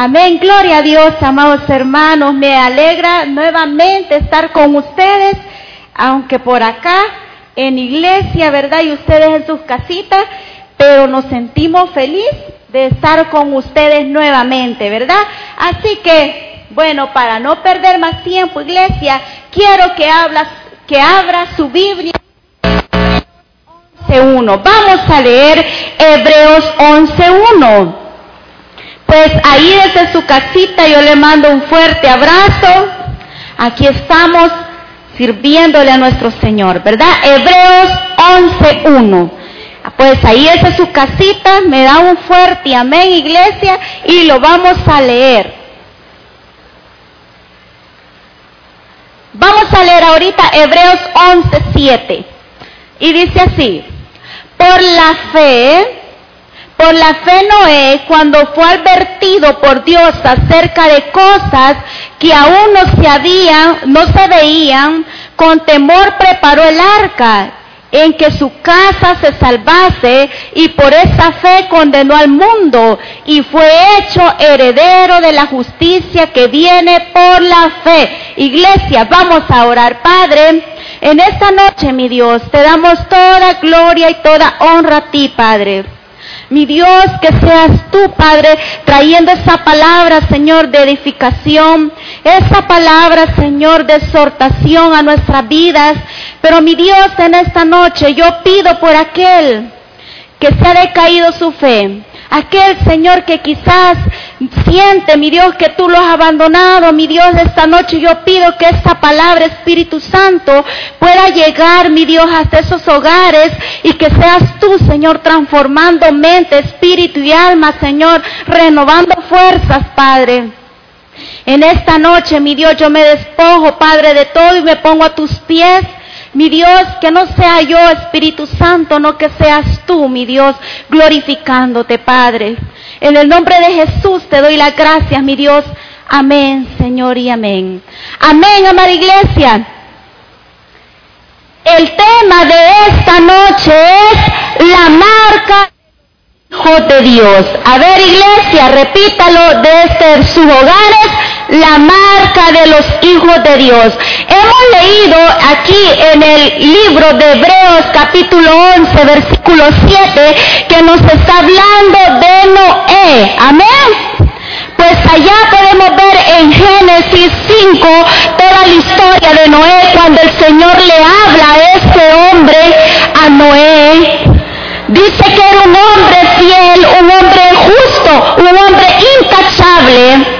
Amén, gloria a Dios, amados hermanos. Me alegra nuevamente estar con ustedes, aunque por acá en iglesia, ¿verdad? Y ustedes en sus casitas, pero nos sentimos felices de estar con ustedes nuevamente, ¿verdad? Así que, bueno, para no perder más tiempo, iglesia, quiero que, hablas, que abra su Biblia. 11.1. Vamos a leer Hebreos 11.1. Pues ahí desde su casita yo le mando un fuerte abrazo. Aquí estamos sirviéndole a nuestro Señor, ¿verdad? Hebreos 11.1. Pues ahí desde su casita me da un fuerte amén, iglesia, y lo vamos a leer. Vamos a leer ahorita Hebreos 11.7. Y dice así, por la fe, por la fe Noé, cuando fue advertido por Dios acerca de cosas que aún no se veían, con temor preparó el arca en que su casa se salvase y por esa fe condenó al mundo y fue hecho heredero de la justicia que viene por la fe. Iglesia, vamos a orar, Padre. En esta noche, mi Dios, te damos toda gloria y toda honra a ti, Padre. Mi Dios, que seas tú, Padre, trayendo esa palabra, Señor, de edificación, esa palabra, Señor, de exhortación a nuestras vidas. Pero mi Dios, en esta noche yo pido por aquel que se ha decaído su fe, aquel Señor que quizás siente, mi Dios, que tú lo has abandonado, mi Dios, esta noche yo pido que esta palabra, Espíritu Santo, pueda llegar, mi Dios, hasta esos hogares y que seas tú, Señor, transformando mente, espíritu y alma, Señor, renovando fuerzas, Padre. En esta noche, mi Dios, yo me despojo, Padre, de todo y me pongo a tus pies. Mi Dios, que no sea yo, Espíritu Santo, no que seas tú, mi Dios, glorificándote, Padre. En el nombre de Jesús te doy las gracias, mi Dios. Amén, Señor, y amén. Amén, amada iglesia. El tema de esta noche es la marca Hijo de Dios. A ver, iglesia, repítalo desde sus hogares, la marca de los hijos de Dios. Hemos leído aquí en el libro de Hebreos capítulo 11, versículo 7, que nos está hablando de Noé. Amén. Pues allá podemos ver en Génesis 5 toda la historia de Noé cuando el Señor le habla a este hombre, a Noé. Dice que era un hombre fiel, un hombre justo, un hombre intachable.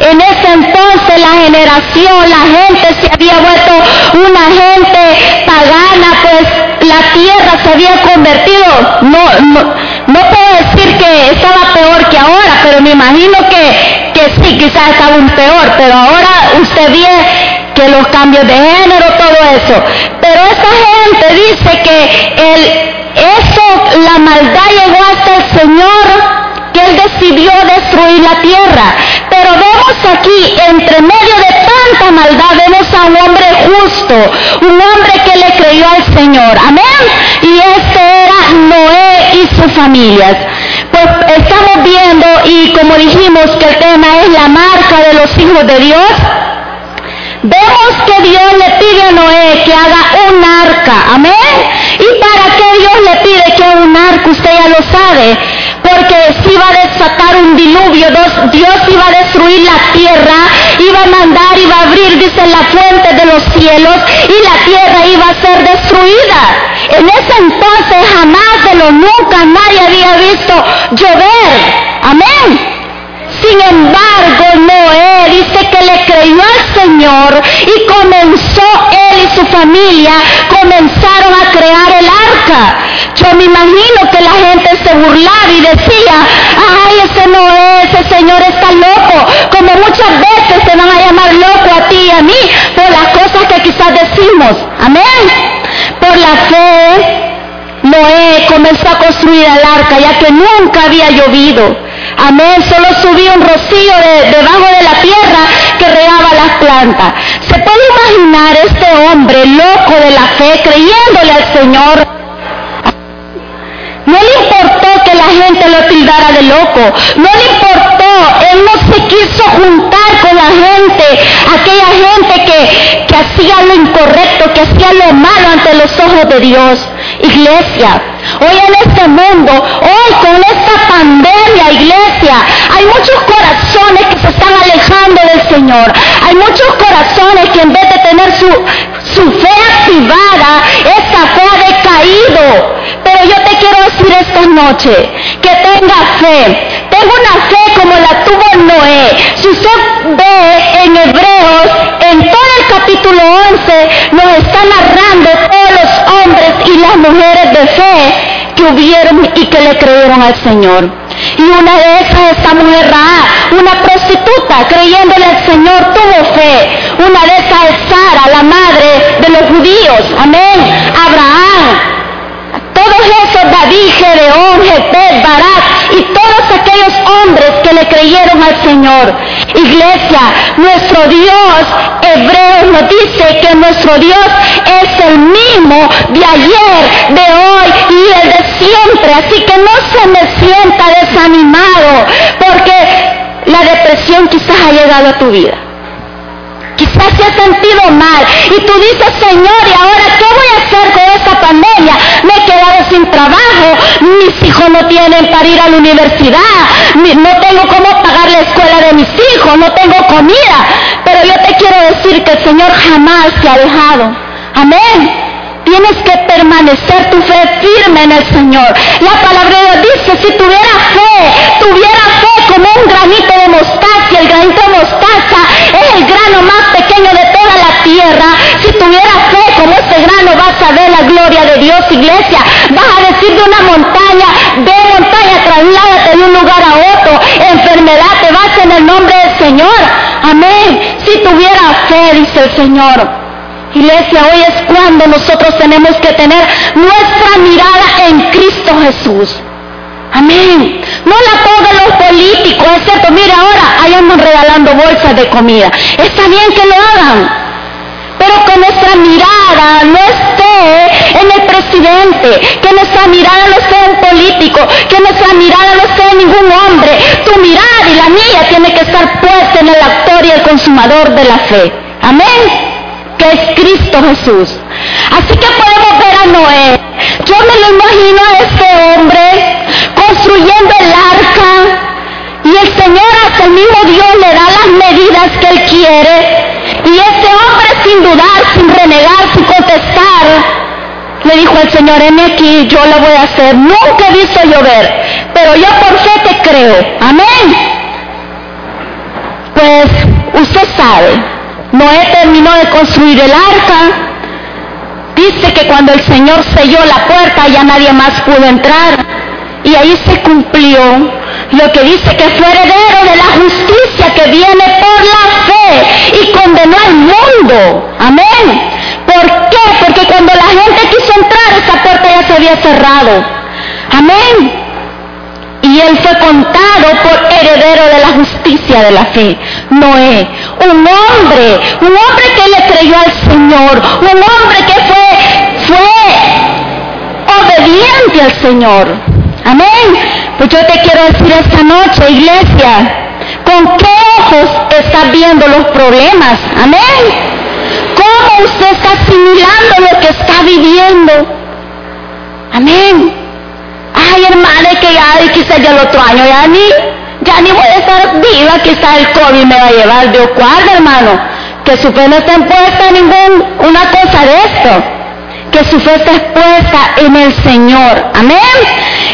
En ese entonces la generación, la gente se había vuelto una gente pagana, pues la tierra se había convertido, no, no, no puedo decir que estaba peor que ahora, pero me imagino que, que sí, quizás estaba un peor, pero ahora usted ve que los cambios de género, todo eso. Pero esta gente dice que el, eso, la maldad llegó hasta el Señor que Él decidió destruir la tierra. Pero vemos aquí, entre medio de tanta maldad, vemos a un hombre justo, un hombre que le creyó al Señor. Amén. Y este era Noé y sus familias. Pues estamos viendo y como dijimos que el tema es la marca de los hijos de Dios. Vemos que Dios le pide a Noé que haga un arca, amén. ¿Y para qué Dios le pide que haga un arca? Usted ya lo sabe porque se iba a desatar un diluvio, Dios iba a destruir la tierra, iba a mandar, iba a abrir, dice, la fuente de los cielos y la tierra iba a ser destruida. En ese entonces jamás de lo nunca nadie había visto llover. Amén. Sin embargo, Noé dice que le creyó al Señor y comenzó él y su familia, comenzaron a crear el arca. Yo me imagino que la gente se burlaba y decía, ay, ese Noé, ese Señor está loco, como muchas veces se van a llamar loco a ti y a mí por las cosas que quizás decimos. Amén. Por la fe, Noé comenzó a construir el arca ya que nunca había llovido. Amén. Solo subía un rocío debajo de la tierra que regaba las plantas. ¿Se puede imaginar este hombre loco de la fe creyéndole al Señor? gente lo tildara de loco. No le importó, él no se quiso juntar con la gente, aquella gente que, que hacía lo incorrecto, que hacía lo malo ante los ojos de Dios. Iglesia, hoy en este mundo, hoy con esta pandemia, iglesia, hay muchos corazones que se están alejando del Señor. Hay muchos corazones que en vez de tener su, su fe activada, esa fe ha decaído. Pero yo te quiero decir esta noche que tenga fe. Tengo una fe como la tuvo Noé. Si usted ve en Hebreos, en todo el capítulo 11, nos está narrando todos los hombres y las mujeres de fe que hubieron y que le creyeron al Señor. Y una de esas, esta mujer Ra, una prostituta, creyéndole al Señor, tuvo fe. Una de esas es Sara, la madre de los judíos. Amén. Abraham, todos esos, David, Gedeón, Jepet, Barak y todos aquellos hombres que le creyeron al Señor. Iglesia, nuestro Dios, Hebreos nos dice que nuestro Dios es el mismo de ayer, de hoy y el de siempre. Así que no se me sienta desanimado porque la depresión quizás ha llegado a tu vida. Quizás se ha sentido mal y tú dices, Señor, ¿y ahora qué voy a hacer con esta pandemia? Me he quedado sin trabajo, mis hijos no tienen para ir a la universidad, no tengo cómo pagar la escuela de mis hijos, no tengo comida. Pero yo te quiero decir que el Señor jamás te ha dejado. Amén. Tienes que permanecer tu fe firme en el Señor. La palabra de Dios dice, si tuviera fe, tuviera fe como un granito de mostaza, el granito de mostaza es el grano más pequeño de toda la tierra. Si tuviera fe como este grano, vas a ver la gloria de Dios, iglesia. Vas a decir de una montaña, de montaña, trasládate de un lugar a otro. Enfermedad, te vas en el nombre del Señor. Amén. Si tuviera fe, dice el Señor. Iglesia, hoy es cuando nosotros tenemos que tener nuestra mirada en Cristo Jesús. Amén. No la pongan los políticos, es cierto. Mire ahora, ahí andan regalando bolsas de comida. Está bien que lo hagan. Pero que nuestra mirada no esté en el presidente, que nuestra mirada no esté en político, que nuestra mirada no esté en ningún hombre. Tu mirada y la mía tiene que estar puesta en el actor y el consumador de la fe. Amén que es Cristo Jesús. Así que podemos ver a Noé. Yo me lo imagino a este hombre construyendo el arca y el Señor hasta el mismo Dios le da las medidas que él quiere. Y este hombre sin dudar, sin renegar, sin contestar, le dijo al Señor, en aquí, yo lo voy a hacer. Nunca he visto llover, pero yo por fe te creo. Amén. Pues usted sabe, Noé terminó de construir el arca. Dice que cuando el Señor selló la puerta ya nadie más pudo entrar. Y ahí se cumplió lo que dice que fue heredero de la justicia que viene por la fe y condenó al mundo. Amén. ¿Por qué? Porque cuando la gente quiso entrar, esa puerta ya se había cerrado. Amén y él fue contado por heredero de la justicia de la fe. Noé, un hombre, un hombre que le creyó al Señor, un hombre que fue, fue obediente al Señor. Amén. Pues yo te quiero decir esta noche, iglesia, ¿con qué ojos estás viendo los problemas? Amén. ¿Cómo usted está asimilando lo que está viviendo? Amén. Ay, hermana, que ya quizás ya el otro año ya ni, ya ni voy a estar viva, quizás el COVID me va a llevar. de guarda, hermano, que su fe no está puesta en ninguna cosa de esto. Que su fe está puesta en el Señor. Amén.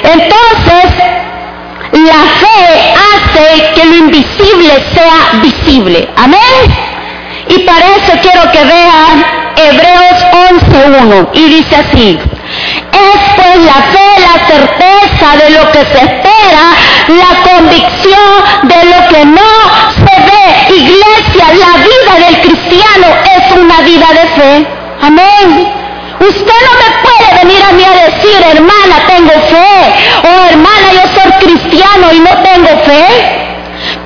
Entonces, la fe hace que lo invisible sea visible. Amén. Y para eso quiero que vean Hebreos 11.1. Y dice así. Es pues la fe, la certeza de lo que se espera, la convicción de lo que no se ve. Iglesia, la vida del cristiano es una vida de fe. Amén. Usted no me puede venir a mí a decir, hermana, tengo fe, o hermana, yo soy cristiano y no tengo fe,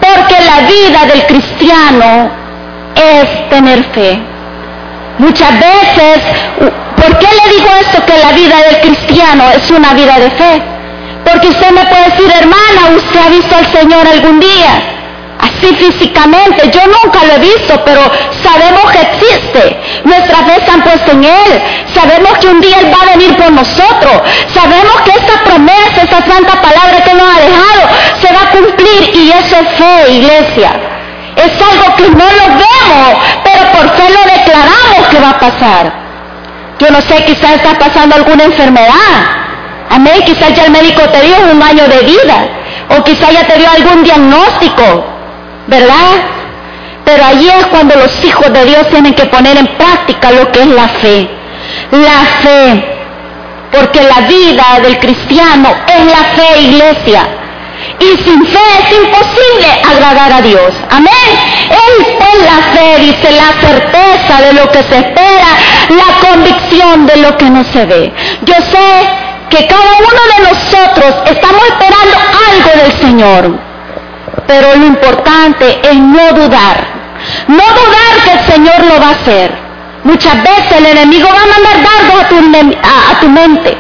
porque la vida del cristiano es tener fe. Muchas veces ¿Por qué le digo esto que la vida del cristiano es una vida de fe? Porque usted me puede decir, hermana, usted ha visto al Señor algún día. así físicamente. Yo nunca lo he visto, pero sabemos que existe. Nuestra fe está puesta en Él. Sabemos que un día Él va a venir por nosotros. Sabemos que esta promesa, esta santa palabra que nos ha dejado, se va a cumplir. Y eso es fe, iglesia. Es algo que no lo vemos, pero por fe lo declaramos que va a pasar. Yo no sé, quizás está pasando alguna enfermedad. Amén, quizás ya el médico te dio un año de vida. O quizás ya te dio algún diagnóstico. ¿verdad? Pero allí es cuando los hijos de Dios tienen que poner en práctica lo que es la fe. La fe. Porque la vida del cristiano es la fe, iglesia. Y sin fe es imposible agradar a Dios. Amén. Él es la fe, dice, la certeza de lo que se espera, la convicción de lo que no se ve. Yo sé que cada uno de nosotros estamos esperando algo del Señor. Pero lo importante es no dudar. No dudar que el Señor lo va a hacer. Muchas veces el enemigo va a mandar dardos a tu, a, mente.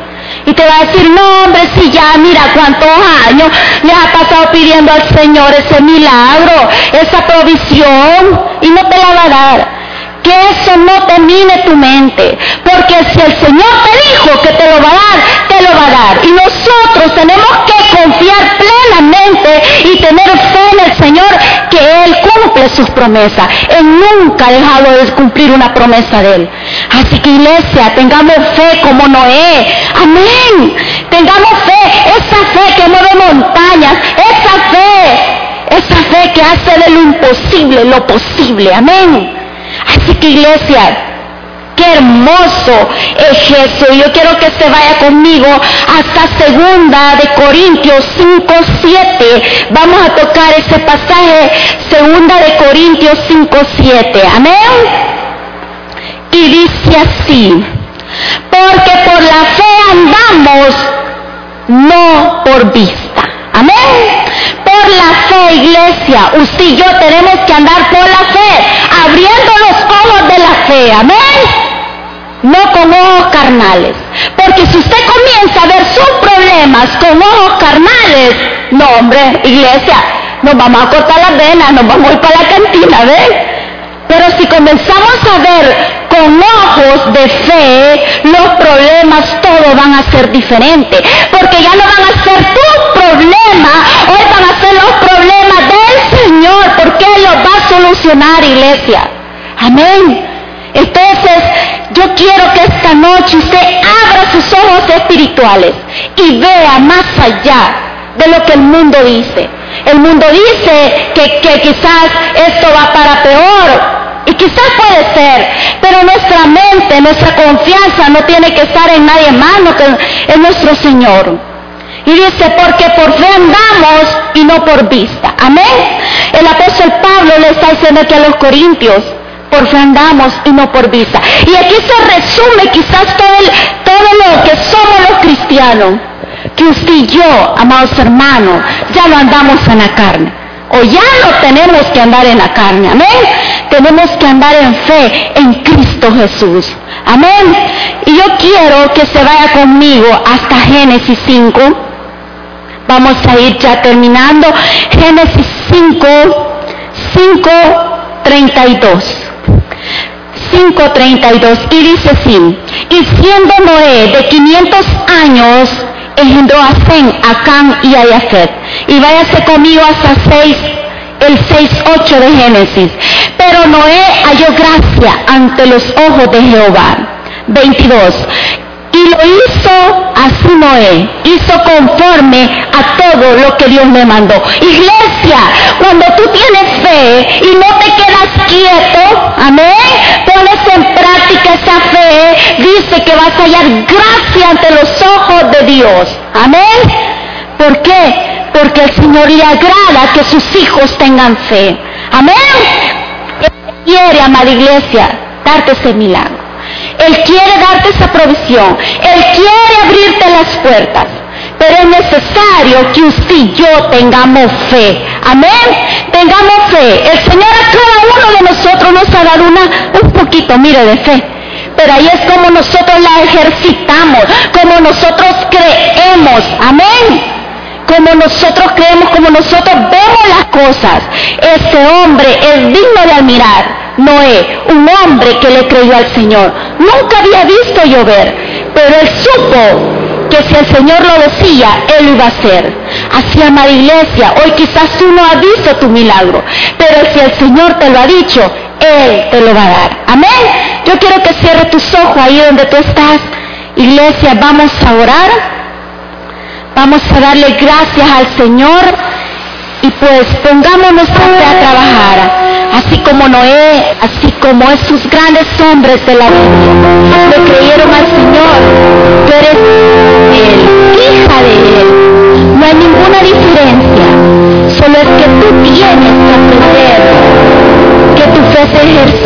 Y te va a decir, no hombre, si ya mira cuántos años le ha pasado pidiendo al Señor ese milagro, esa provisión, y no te la va a dar que eso no domine tu mente. Porque si el Señor te dijo que te lo va a dar, te lo va a dar. Y nosotros tenemos que confiar plenamente y tener fe en el Señor que Él cumple sus promesas. Él nunca ha dejado de cumplir una promesa de Él. Así que iglesia, tengamos fe como Noé. Amén. Tengamos fe, esa fe que mueve montañas, esa fe, esa fe que hace de lo imposible lo posible. Amén. Que iglesia, qué hermoso es eso. Yo quiero que se vaya conmigo hasta segunda de Corintios 5, 7. Vamos a tocar ese pasaje, segunda de Corintios 5, 7. Amén. Y dice así, porque por la fe andamos, no por vista. Amén. Por la fe, iglesia, usted y yo tenemos que andar por la fe, abriendo los ojos de la fe. Amén no con ojos carnales. Porque si usted comienza a ver sus problemas con ojos carnales, no hombre, iglesia, nos vamos a cortar las venas, nos vamos a ir para la cantina, ¿ves? Pero si comenzamos a ver con ojos de fe, los problemas todos van a ser diferentes. Porque ya no van a ser tus problemas, hoy van a ser los problemas del Señor, porque Él los va a solucionar, iglesia. Amén. Entonces, yo quiero que esta noche usted abra sus ojos espirituales y vea más allá de lo que el mundo dice. El mundo dice que, quizás esto va para peor, y quizás puede ser, pero nuestra mente, nuestra confianza no tiene que estar en nadie más, no que en nuestro Señor. Y dice, porque por fe andamos y no por vista. Amén. El apóstol Pablo le está diciendo aquí a los corintios, por fe andamos y no por vista. Y aquí se resume quizás todo, todo lo que somos los cristianos. Que usted y yo, amados hermanos, ya no andamos en la carne. O ya no tenemos que andar en la carne. Amén. Tenemos que andar en fe en Cristo Jesús. Amén. Y yo quiero que se vaya conmigo hasta Génesis 5. Vamos a ir ya terminando. Génesis 5, 5, 32. 5.32 y dice así, y siendo Noé de 500 años, engendró a Zen, a Cam y a Yafet. Y váyase conmigo hasta 6, el 6.8 de Génesis. Pero Noé halló gracia ante los ojos de Jehová. 22. Y lo hizo así Noé, hizo conforme a todo lo que Dios me mandó. Iglesia, cuando tú tienes fe y no te quedas quieto, amén, pones en práctica esa fe, dice que vas a hallar gracia ante los ojos de Dios. Amén. ¿Por qué? Porque el Señor le agrada que sus hijos tengan fe. Amén. Él quiere, amada iglesia, darte ese milagro. Él quiere darte esa provisión. Él quiere abrirte las puertas. Pero es necesario que usted y yo tengamos fe. Amén. Tengamos fe. El Señor a cada uno de nosotros nos ha dado una, un poquito, mire, de fe. Pero ahí es como nosotros la ejercitamos, como nosotros creemos. Amén como nosotros creemos, como nosotros vemos las cosas. Ese hombre es digno de admirar. Noé, un hombre que le creyó al Señor. Nunca había visto llover, pero él supo que si el Señor lo decía, Él iba a hacer. Así, amada iglesia, hoy quizás tú no has visto tu milagro, pero si el Señor te lo ha dicho, Él te lo va a dar. Amén. Yo quiero que cierres tus ojos ahí donde tú estás. Iglesia, vamos a orar. Vamos a darle gracias al Señor y pues fe a trabajar. Así como Noé, así como esos grandes hombres de la Biblia, le creyeron al Señor, tú eres Él, hija de Él. No hay ninguna diferencia, solo es que tú tienes que aprender que tu fe se ejercite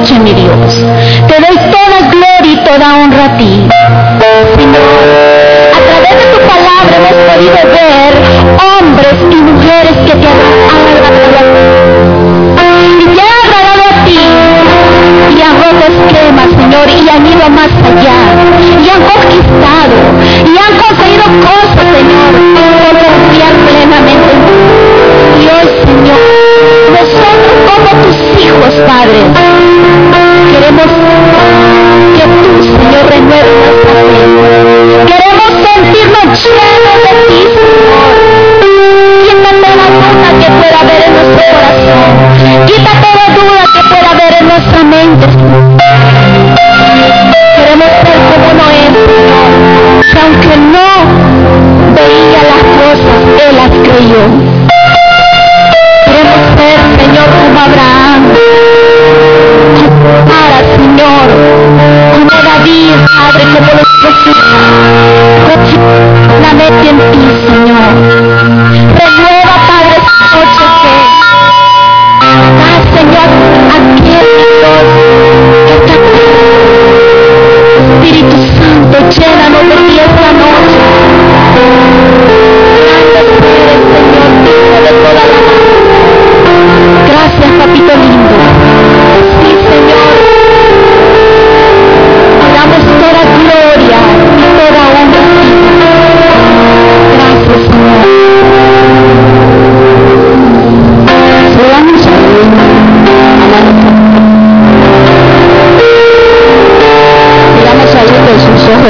noche, mi Dios, te doy toda gloria y toda honra a ti. A través de tu palabra hemos podido ver hombres y mujeres que te han agradado a ti. Y te han agradado a ti. Y han roto esquemas, Señor, y han ido más Thank you.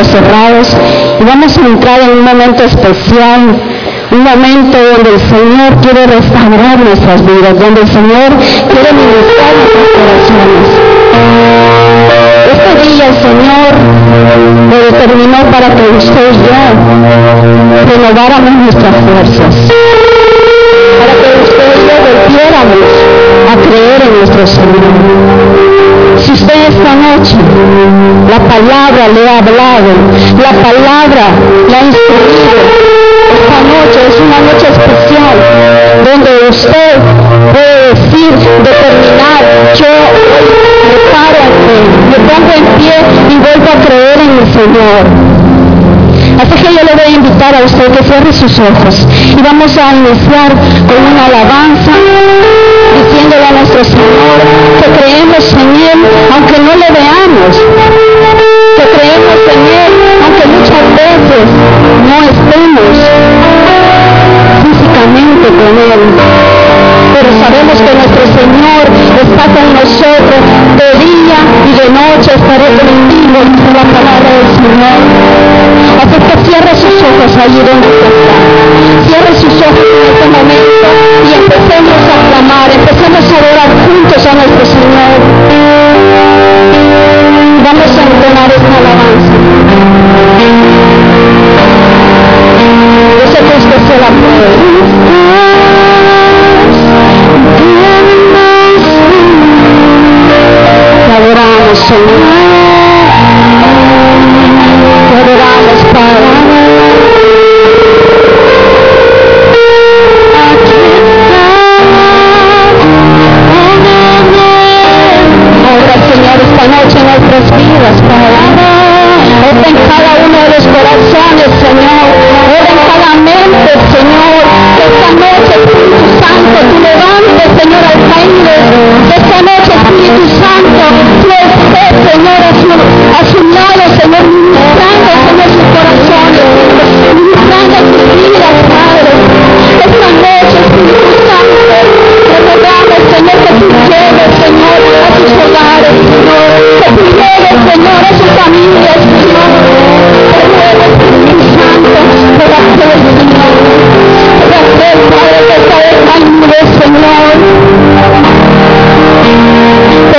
Cerrados y vamos a entrar en un momento especial un momento donde el Señor quiere restaurar nuestras vidas, donde el Señor quiere ministrar nuestros corazones. Este día el Señor lo determinó para que usted y yo renováramos nuestras fuerzas, para que usted y volviéramos a creer en nuestro Señor. Si usted esta noche la palabra le ha hablado, la palabra le ha instruido, esta noche es una noche especial donde usted puede decir, determinar, yo me paro me pongo en pie y vuelvo a creer en el Señor. Así que yo le voy a invitar a usted que cierre sus ojos y vamos a iniciar con una alabanza diciéndole a nuestro Señor que creemos en Él aunque no le veamos, que creemos en Él aunque muchas veces no estemos físicamente con Él. Pero sabemos que nuestro Señor está con nosotros de día y de noche estaré contigo, dice la palabra del Señor. Donde usted está. Cierre sus ojos en este momento y empecemos a clamar, empecemos a adorar juntos a nuestro Señor.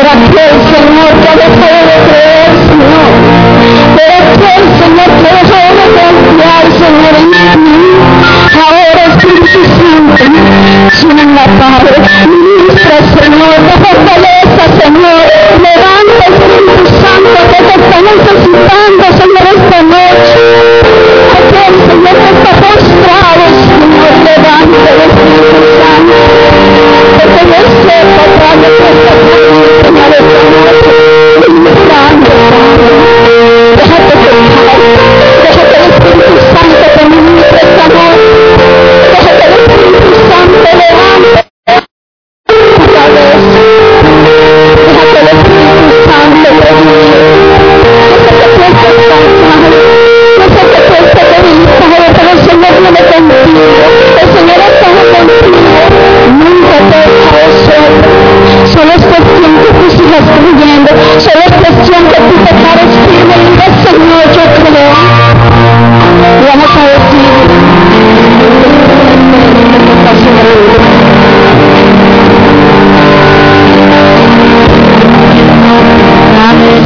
Pero aquel Señor que dejó de creer, Señor. Pero aquel Señor que dejó de confiar, Señor, en ti. Ahora Espíritu Santo, llena Padre, ministra, Señor,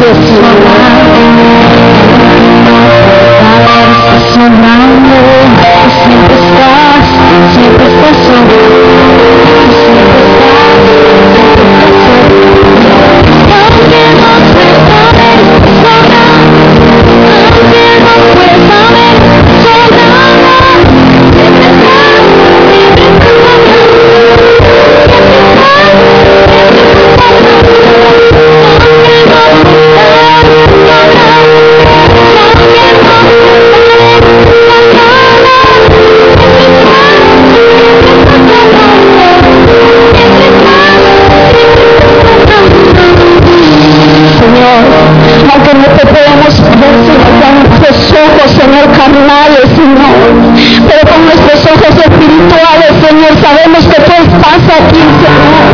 热死了 Sabemos que tú estás aquí, Señor.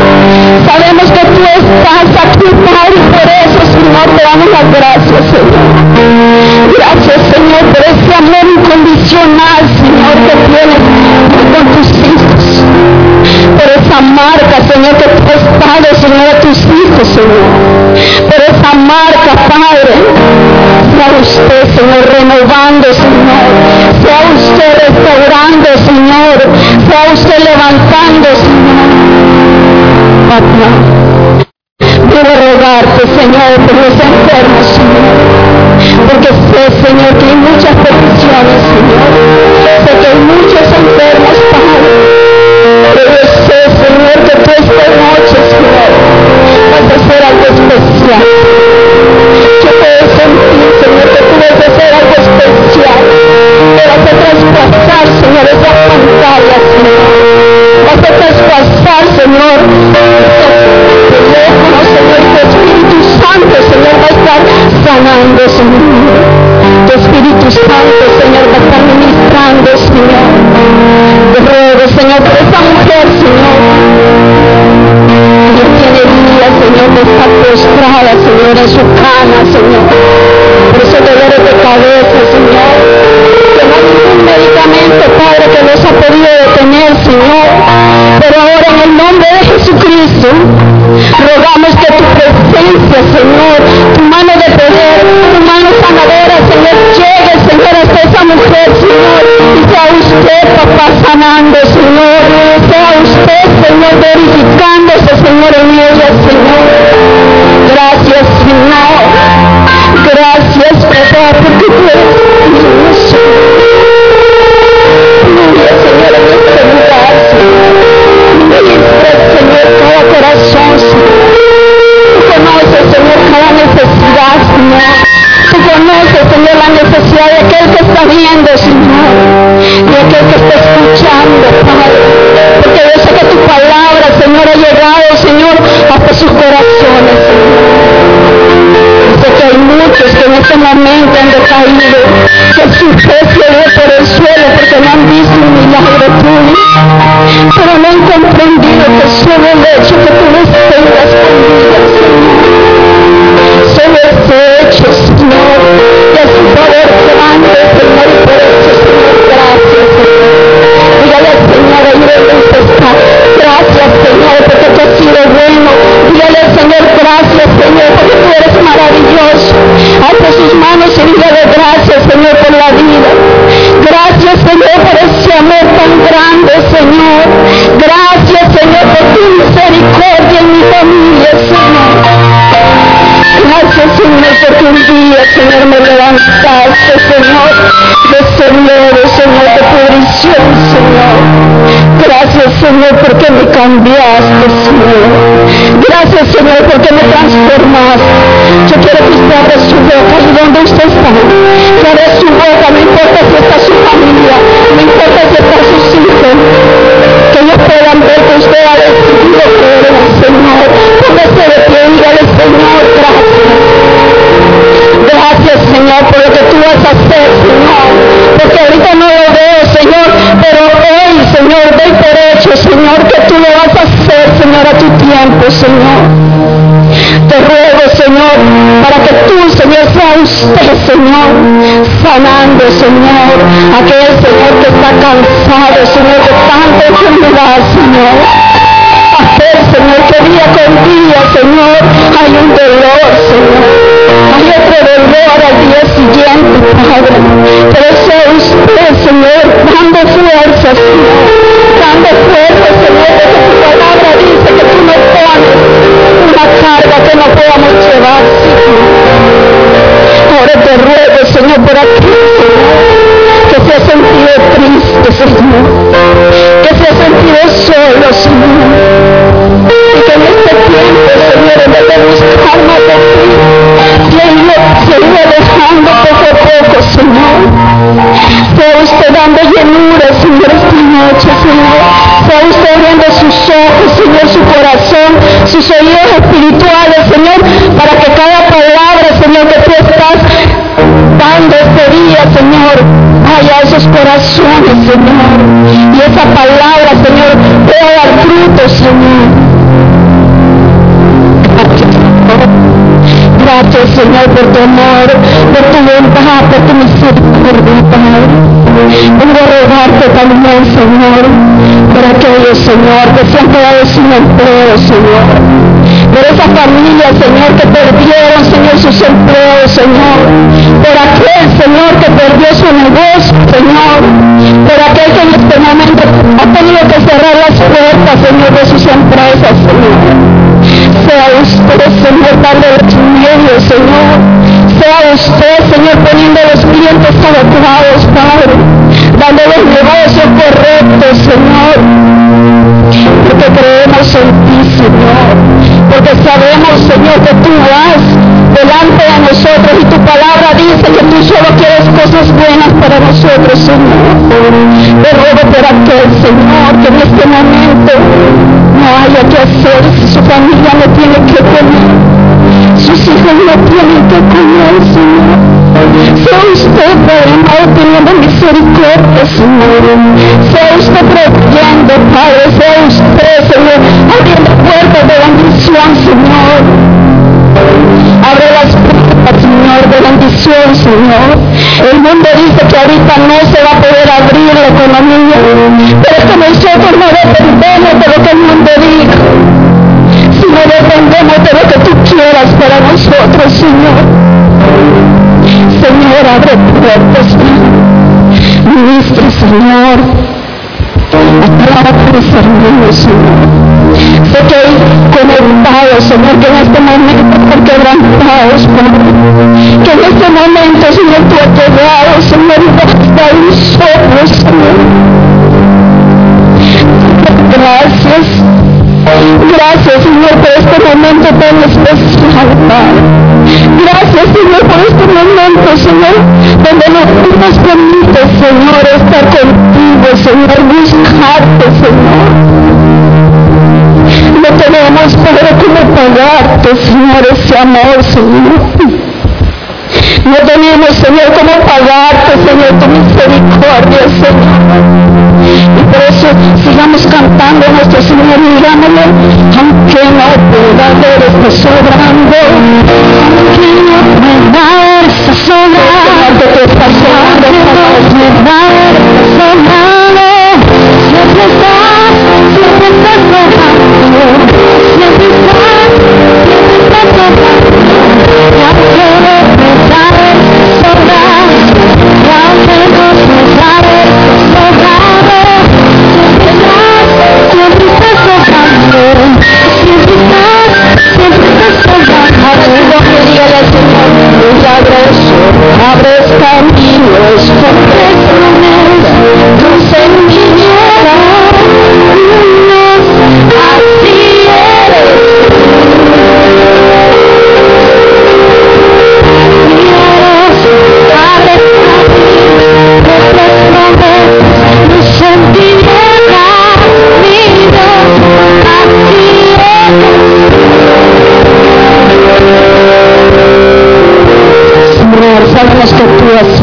Sabemos que tú estás aquí, Padre, y por eso, Señor, te damos las gracias, Señor. Gracias, Señor, por ese amor incondicional, Señor, que tienes con tus hijos. Por esa marca, Señor, que tú has Señor, a tus hijos, Señor. Por esa marca, Padre, sea usted, Señor, renovando, Señor. Sea usted restaurando, Señor sea usted levantando, Señor. Papá. Quiero rogarte, Señor, por los enfermos, Señor. Porque sé, Señor, que hay muchas peticiones, Señor. Sé que hay muchos enfermos, Padre. Pero sé, Señor, que tú esta noche, Señor, vas a hacer algo especial. Yo puedo sentir, Señor, que tú vas a hacer algo especial. Que vas a Señor, esa pantalla, Señor. Vas a traspasar, Señor, sanando, Señor. Tu Espíritu Santo, Señor, va a estar ministrando, Señor. Te ruego, Señor, por esta mujer, Señor. Ella tiene días, Señor, de estar postrada, Señor, en su cama, Señor. Por esos dolores de cabeza, Señor. Que no hay ningún medicamento, Padre, que los ha podido detener, Señor. Rogamos que tu presencia, Señor, tu mano de poder, tu mano sanadora, Señor, llegue, Señor, hasta esa mujer, Señor, y sea usted, papá, sanando, Señor, sea usted, Señor, verificándose, Señor, en ella, Señor. Gracias, Señor. Gracias, papá, porque tú cambiaste, Señor. Gracias, Señor, porque me transformaste. Yo quiero que usted abra su boca y donde usted está. Que abra su boca, no importa si está su familia, no importa si están sus hijos. Que ellos puedan ver que usted ha decidido creer en Señor. Póngase de pie Señor. Te ruego, Señor, para que tú, Señor, sea usted, Señor, sanando, Señor, aquel Señor que está cansado, Señor, de tanta enfermedad, Señor. Hacer, Señor, que día con día, Señor, hay un dolor, Señor. Hay otro dolor al día siguiente, Padre. Pero sea usted, Señor, dando fuerza, Señor. Dando fuerza, Señor, una carga que no podamos llevar, Señor. Ahora te ruego, Señor, por aquí, que se ha sentido triste, Señor. Que se ha sentido solo, Señor. Y que en este tiempo, Señor, en vez de buscar más de ti, que yo se iba alejando poco a poco, Señor. Sea usted dando llenura, Señor, noche, Señor. Sea usted abriendo sus ojos, Señor, su corazón, sus oídos espirituales, Señor, para que cada palabra, Señor, que tú estás dando este día, Señor, vaya a esos corazones, Señor. Y esa palabra, Señor, pueda dar fruto, Señor. Gracias, Señor, por tu amor, por tu bondad, por tu misericordia, Padre. Vengo a rogarte también, Señor, por aquellos, Señor, que se han quedado sin empleo, Señor. Por esa familia, Señor, que perdieron, Señor, sus empleos, Señor. Por aquel, Señor, que perdió su negocio, Señor. Por aquel que en este momento ha tenido que cerrar las puertas, Señor, de sus empresas, Señor sea usted, Señor, darle los medios, Señor. Sea usted, Señor, poniendo los clientes adecuados, Padre. Dando los negocios correctos, Señor. Porque creemos en ti, Señor. Porque sabemos, Señor, que tú vas delante de nosotros y tu palabra dice que tú solo quieres cosas buenas para nosotros, Señor. Te ruego por aquel, Señor, que en este momento no haya que hacer si su familia no tiene que comer. Sus hijos no tienen que comer, Señor. Sea usted, amado, teniendo misericordia, Señor. Sea usted proveyendo, Padre. Sea usted, Señor, abriendo puertas de bendición, Señor. Abre las puertas, Señor, de bendición, Señor. El mundo dice que ahorita no se va a poder abrir la economía, pero es que nosotros no dependemos de lo que el mundo diga, sino dependemos de lo que tú quieras para nosotros, Señor. Señor, abre puertas, ministra, Señor. Aclara tus hermanos, Señor. Sé que hay conectados, Señor, que en este momento están quebrantados. Que en este momento, Señor, tú has llegado, Señor, basta un soplo, Señor. Gracias. Gracias, Señor, por este momento tan especial, Padre. Gracias, Señor, por este momento, Señor, donde nos, nos permite, Señor, estar contigo, Señor, buscarte, Señor. No tenemos, Padre, cómo pagarte, Señor, ese amor, Señor. No tenemos, Señor, cómo pagarte, Señor, tu misericordia, Señor. Y por eso sigamos cantando a nuestro Señor y digámosle, aunque no pueda ver está sobrando, aunque no pueda ver está sobrando, te está sobrando, aunque no pueda ver está sobrando, siempre estás, abres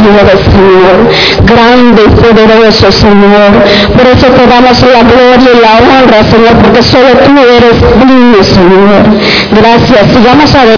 Señor, grande y poderoso, Señor. Por eso te damos la gloria y la honra, Señor, porque solo tú eres digno, Señor. Gracias. Sigamos adelante.